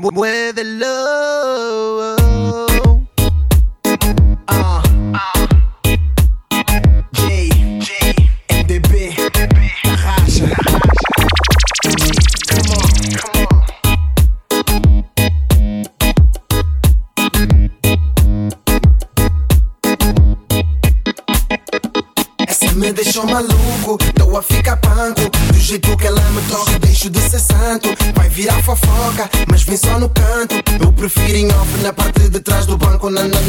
Muévelo. con la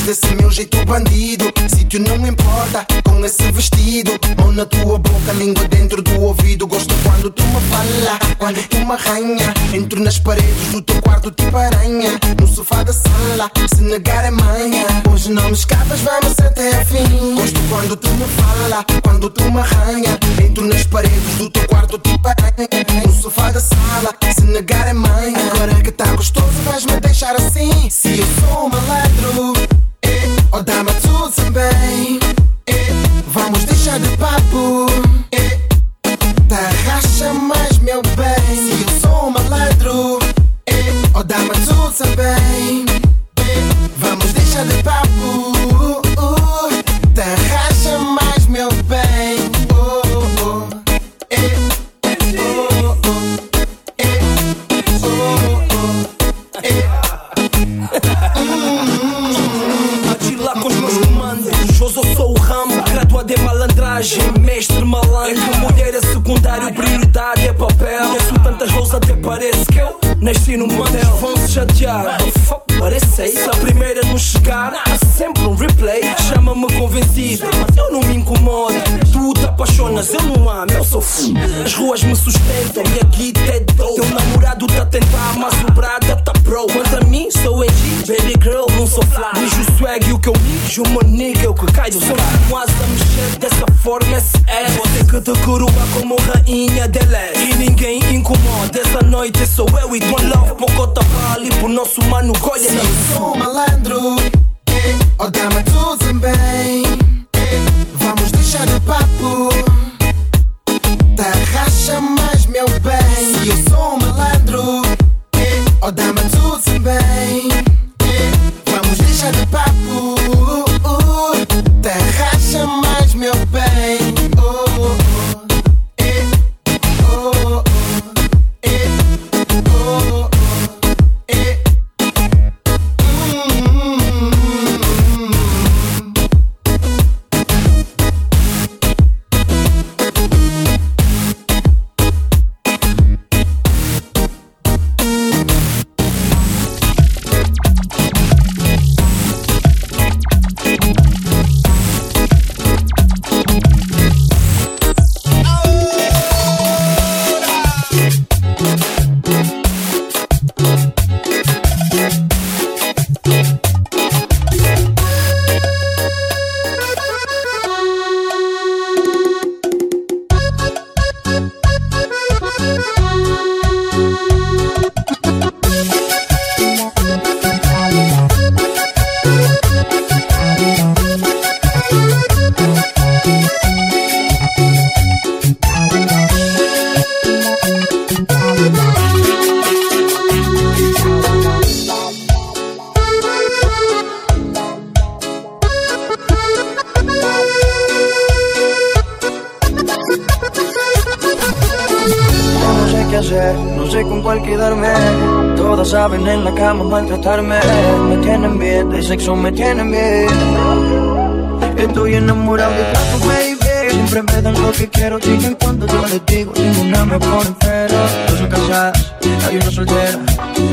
gostas desse meu jeito bandido. Sítio não importa, com esse vestido. Mão na tua boca, língua dentro do ouvido. Gosto quando tu me fala, quando tu me arranha. Entro nas paredes do teu quarto tipo aranha. No sofá da sala, se negar é manha. Hoje não me escapas, vamos até a fim. Gosto quando tu me fala, quando tu me arranha. Entro nas paredes do teu quarto tipo aranha. No sofá da sala, se negar é manha. Agora que tá gostoso vais me deixar assim. Se eu sou um malandro, oh dá-me tudo também eh, Vamos deixar de papo. Tá racha mais meu bem. Se eu sou um malandro. Eh, Oh dá-me tudo também Nasci num motel. Vão se chatear. Parece isso A primeira a não chegar. Há sempre um replay Chama-me convencido Mas eu não me incomodo. Tu te apaixonas Eu não amo Eu sou fã. As ruas me sustentam Minha guita é dope. Teu namorado tá tentar Mas o brada tá pro Quanto a mim sou NG Baby girl não sou fly. Mijo o swag e o que eu mijo Uma nigga eu que caio Sou como asa a mexer Dessa forma esse é. Vou ter que te coroar como rainha dela E ninguém incomoda Essa noite sou eu e tua love. Pocota vale Pro nosso mano Se eu sou malandro, oh dá-me tudo eh, Vamos deixar de papo. Racha mais meu bem. Eu sou um malandro, oh dá-me tudo saben en la cama maltratarme. Me tienen bien, de sexo me tienen bien. Estoy enamorado de tu baby. Siempre me dan lo que quiero, digan cuando yo les digo. Ninguna me pone pero. Dos son casadas, hay una soltera.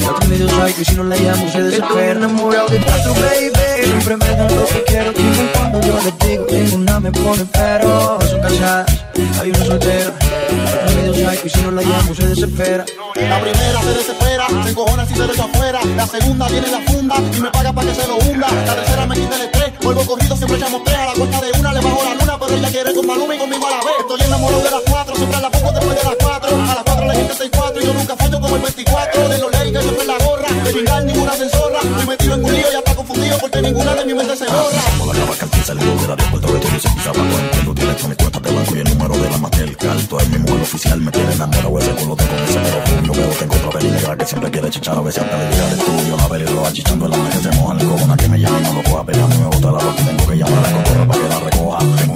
La otra medio psycho y si no la llamo se desespera. Estoy enamorado de tu baby. Siempre me dan lo que quiero, digan cuando yo les digo. Ninguna me pone pero. Son casadas, hay una soltera. Medio psycho y si no la llamo se desespera. La primera se desespera, se encojona si se echo afuera. La segunda viene la funda y me paga para que se lo hunda. La tercera me quita el estrés, vuelvo corrido, siempre echamos tres. A la cuenta de una le bajo la luna, pero ella quiere con Maluma y conmigo a la vez. Estoy enamorado de las cuatro, siempre la pongo después de las cuatro. A las cuatro le quité seis cuatro y yo nunca fallo como el 24. De los leyes que siempre la gorra, de chingar ninguna censora. Estoy metido en un lío ya está confundido porque ninguna de mi mente se borra. Como la vaca empieza el del aeropuerto de todo se pisa abajo Entiendo dirección y cuentas de banco y el número de la matel Calto es mi mujer oficial, me tiene enamorado ese colote con ese pero Yo veo tengo otra peli negra que siempre quiere chichar a veces hasta le llega al estudio. La peli lo va chichando en la que se moja el cojona que me llama no lo coja peleando me gusta la ropa tengo que llamar a la cotorra para que la recoja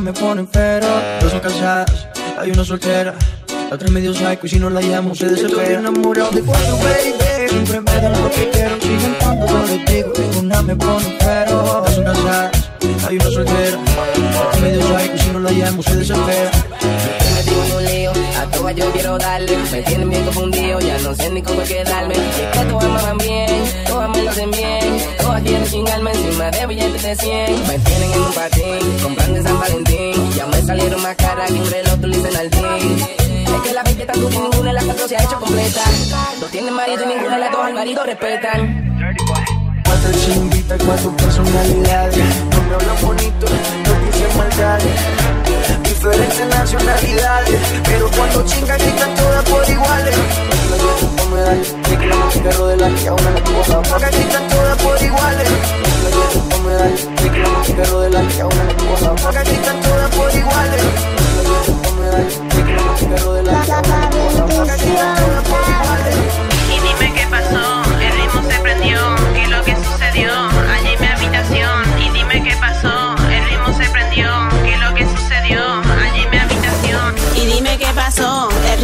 me ponen pero Dos son casadas, hay una soltera. La otra medio psycho y si no la llamo se desespera. Estoy enamorado de cuatro, baby Siempre me dan lo que quiero, siguen cuando yo les digo Tengo una me ponen pero Dos son casadas, hay una soltera. Medio psycho si no la llamo se desespera a todas yo quiero darle. Me tienen bien confundido, ya no sé ni cómo quedarme. Y que todas me van bien, todas me lo hacen bien. Todas quieren chingarme encima de billetes de 100. Me tienen en un patín, comprando en San Valentín. Ya me salieron más caras que un reloj, tú dicen al team. Es que la belleza tan dura y ninguna de las cuatro se ha hecho completa. Dos tienen marido y ninguna de las dos al marido respetan. Cuatro chimbitas, cuatro personalidades. No me hablan bonito, no dicen maldades diferentes nacionalidades, pero cuando chingan gritan todas por iguales. De la que a una le tuvo Porque gritan todas por iguales. No me da el perro de la que a una le tuvo Porque gritan todas por iguales.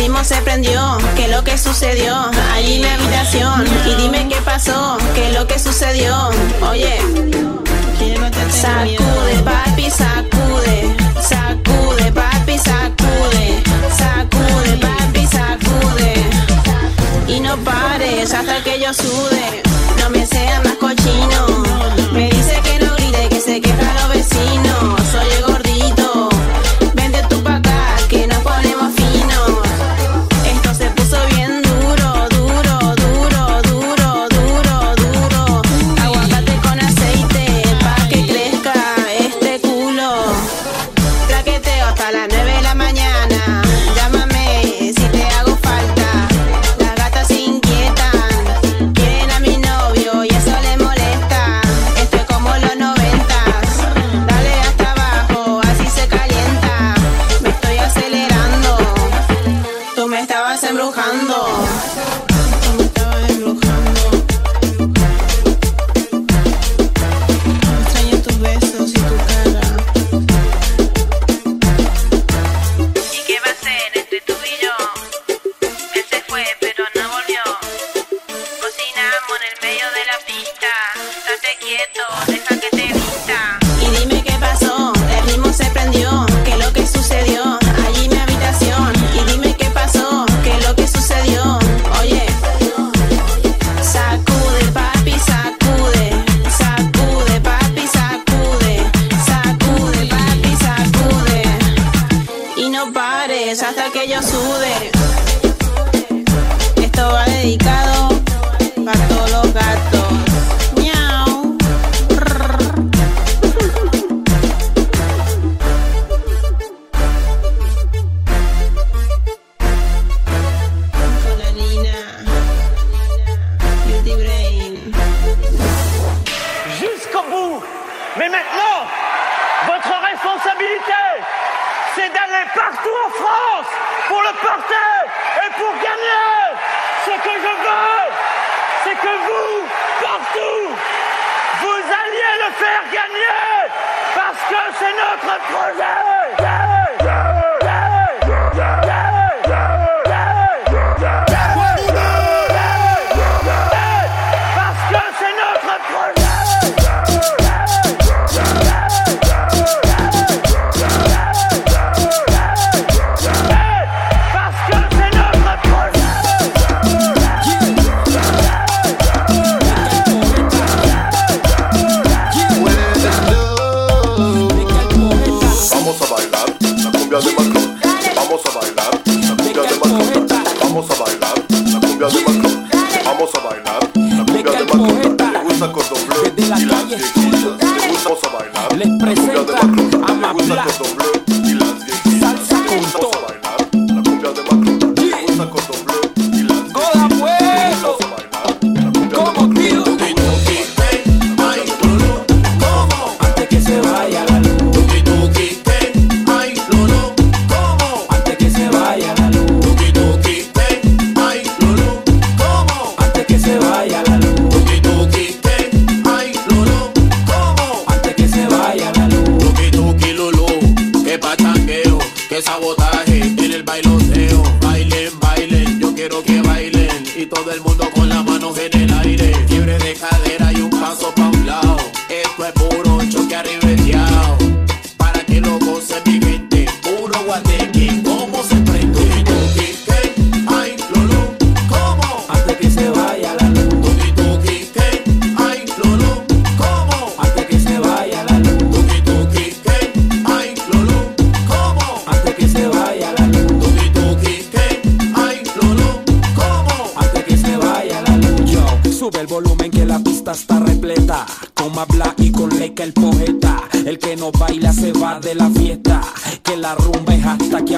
Ritmo se prendió. ¿Qué es lo que sucedió? Allí en mi habitación. Y dime qué pasó. ¿Qué es lo que sucedió? Oye. Sacude, papi, sacude. Sacude, papi, sacude. Sacude, papi, sacude. Y no pares hasta que yo sude. No me sea más cochino. Me dice que no grite, que se queja los vecinos. partout en France pour le porter et pour gagner. Ce que je veux, c'est que vous, partout, vous alliez le faire gagner parce que c'est notre projet. Macron. Vamos a bailar que sabotaje en el bailoteo. Bailen, bailen, yo quiero que bailen. Y todo el mundo con las manos en el aire. Quiebre de cadera y un paso pa' un lado. Esto es puro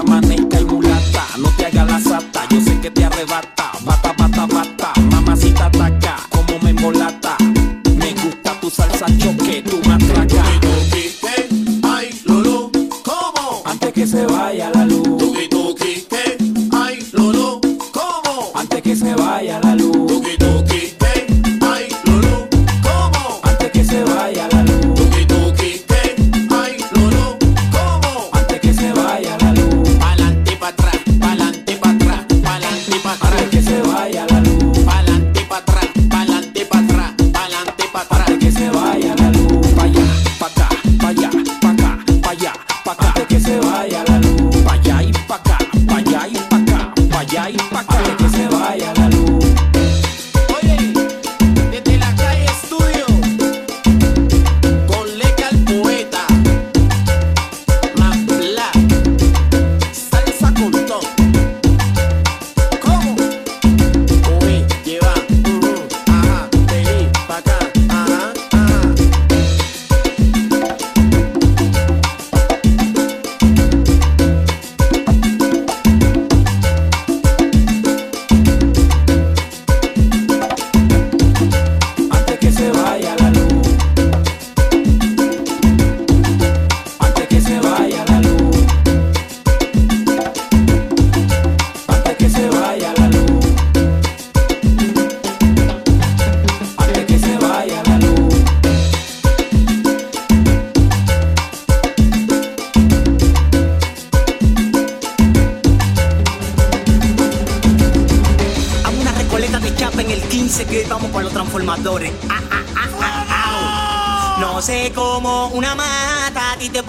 amanezca el mulata. No te hagas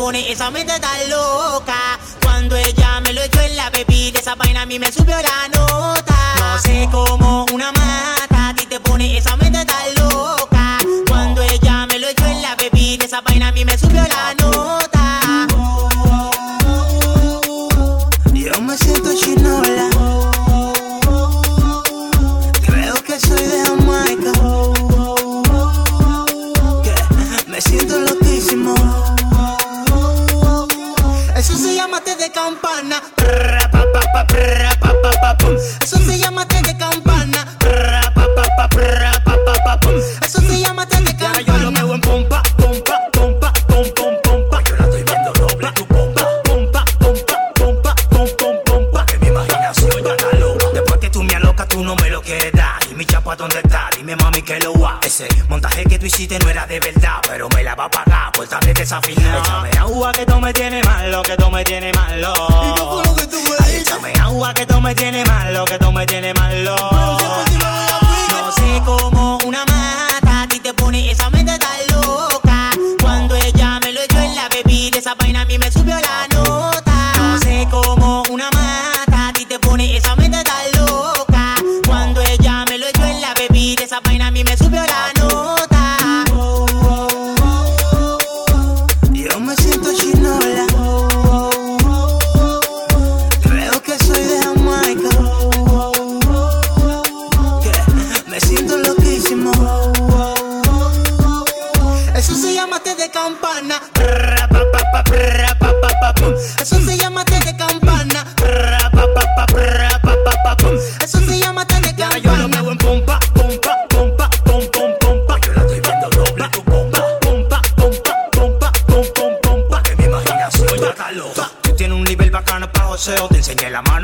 pone esa mente tan loca. Cuando ella me lo echó en la bebida, esa vaina a mí me subió la tiene malo. No sé cómo una mata a ti te pone esa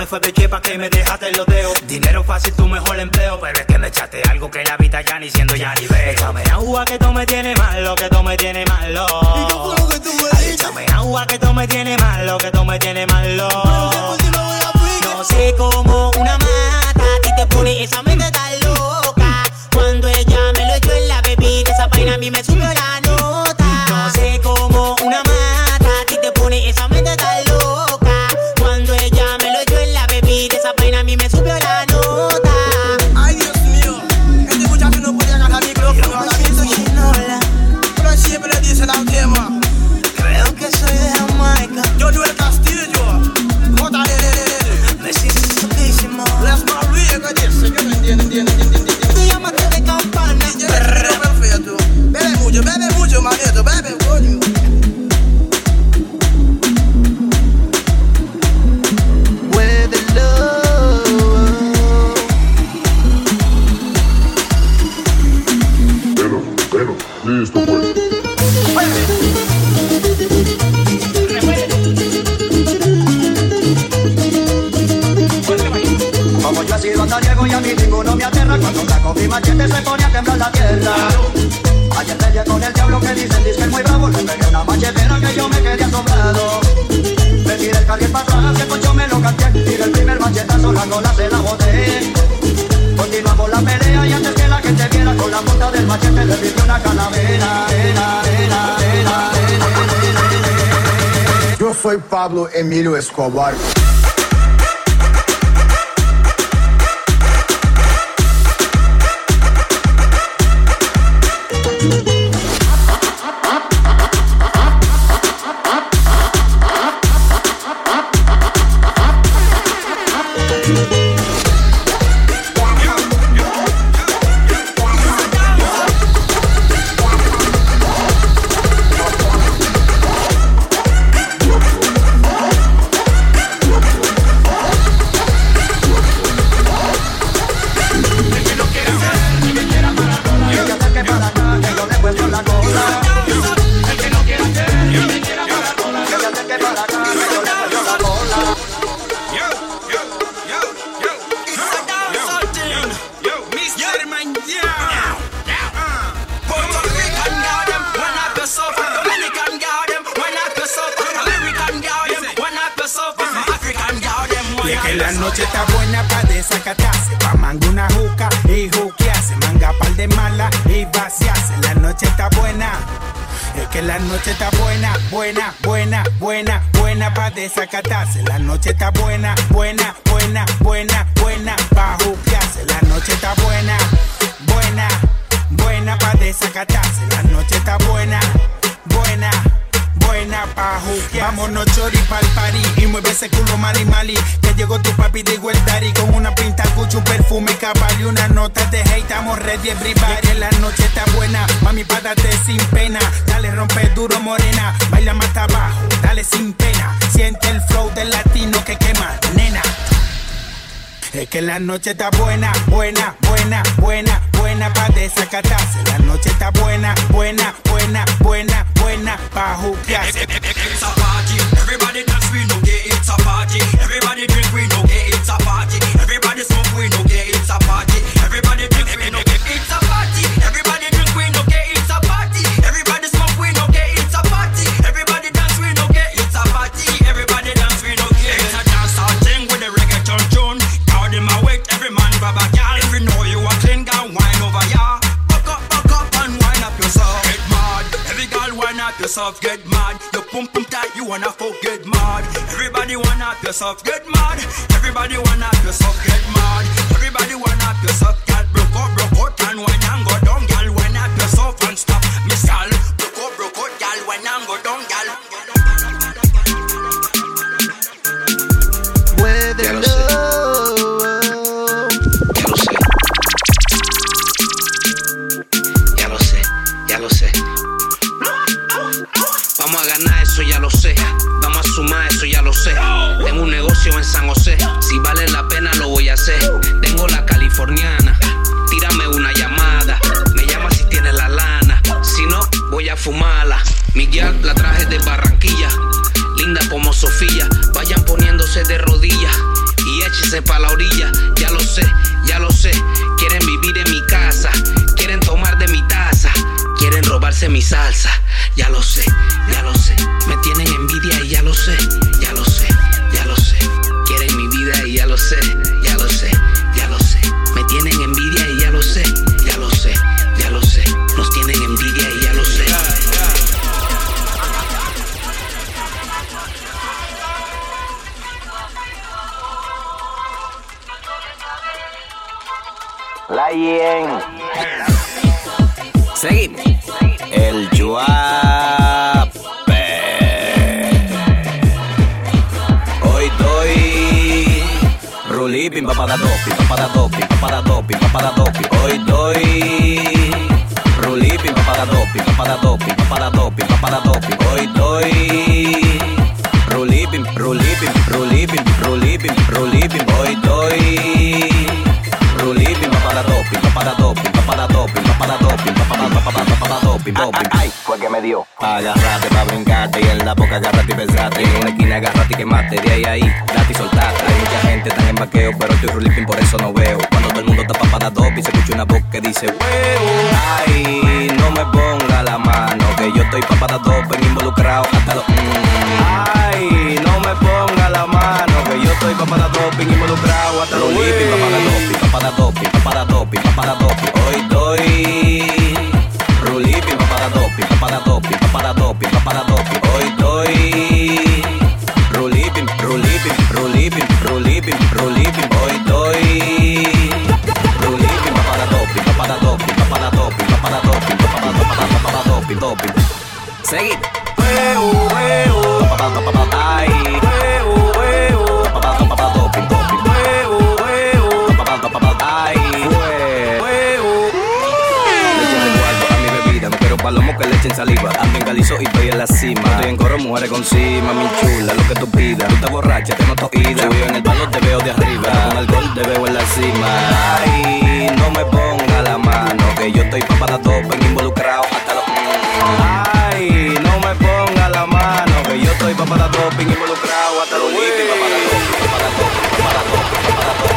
fue de chepa que me dejaste los dedos. Dinero fácil, tu mejor empleo. Pero es que me echaste algo que la vida ya ni siendo ya ni veo. Se a la tierra. Ayer con el diablo que dicen, dice muy bravo. Le pegué una machetera que yo me quedé asombrado. Me tiré el carril para atrás, con yo me lo canté. Tiré el primer machetazo, la cola se la boté. Continuamos la pelea y antes que la gente viera con la punta del machete le una calavera. Era, era, era, Yo soy Pablo Emilio Escobar. La noche está buena, buena, buena, buena, buena pa' desacatarse. La noche está buena, buena, buena, buena, buena pa' juquearse. La noche está buena, buena, buena pa' desacatarse. La noche está buena, buena, buena pa' juquearse. Vámonos chori pa'l party y mueve ese culo mali mali. Que llegó tu papi de daddy con una pinta Gucci, un perfume cabal y una nota de hate. Estamos ready everybody. Que la noche está buena, mami párate sin pena. Dale rompe duro morena, baila más abajo, dale sin pena. Siente el flow del latino que quema, nena. Es que la noche está buena, buena, buena, buena, buena pa' desacatarse. La noche está buena, buena, wine and go down. Gal. Ya lo sé. Ya lo sé. Ya lo sé, ya lo sé. Vamos a ganar, eso ya lo sé. Vamos a sumar, eso ya lo sé. Tengo un negocio en San José. Si vale la pena, lo voy a hacer. Tengo la californiana. Tírame una llamada. Me llama si tienes la lana. Si no, voy a fumarla. Mi jack la traje de Barranquilla. Linda como Sofía. Vayan poniéndose de rodillas. Y échense pa' la orilla. Ya lo sé, ya lo sé. Quieren vivir en mi casa. Quieren tomar de mi taza. Quieren robarse mi salsa. Ya lo sé, ya lo sé. Me tienen envidia y. Ya lo sé, Yen. Seguimos. El Yuape. Hoy doy. Rulí, pim, papada, do, pim, papada, do, pim, papada, do, pim, papada, do, pim. Hoy doy. Rulí, pim, papada, do, pim, papada, do, pim, papada, do, pim, papada, do, pim. Hoy doy. Rulí, pim, rulí, pim, rulí. Hoy doy. Rulí, pim, papada, do, pim, papada, do, pim, papada, do, pim, papada, do, pim, papada, doping, doping. Ay, fue que me dio. Agarrate pa' brincarte y en la boca agarrate y besate. En una esquina agarrate y quemate. De ahí ahí, date y soltate. Hay mucha gente tan en vaqueo, pero estoy ruliping, por eso no veo. Cuando todo el mundo está papada doping, se escucha una voz que dice huevo. Ay, no me ponga la mano, que yo estoy papada doping involucrado hasta los. mm. Ay, no me ponga la mano, que yo estoy papada doping involucrado hasta los. Ruliping, papada doping, papada doping, papada doping, papada doping. Hoy doy. Ruliping, papada doping, papada doping, papada doping, papada doping. Hoy saliva. En calizo y estoy en la cima. Estoy en coro, mujeres con cima, mi chula, lo que tú pidas. Tú estás borracha, te noto ida. Subido en el palo, te veo de arriba. Con alcohol te veo en la cima. Ay, no me ponga la mano, que yo estoy papada doping involucrado hasta los. Ay, no me ponga la mano, que yo estoy papada doping involucrado hasta los. Papada doping.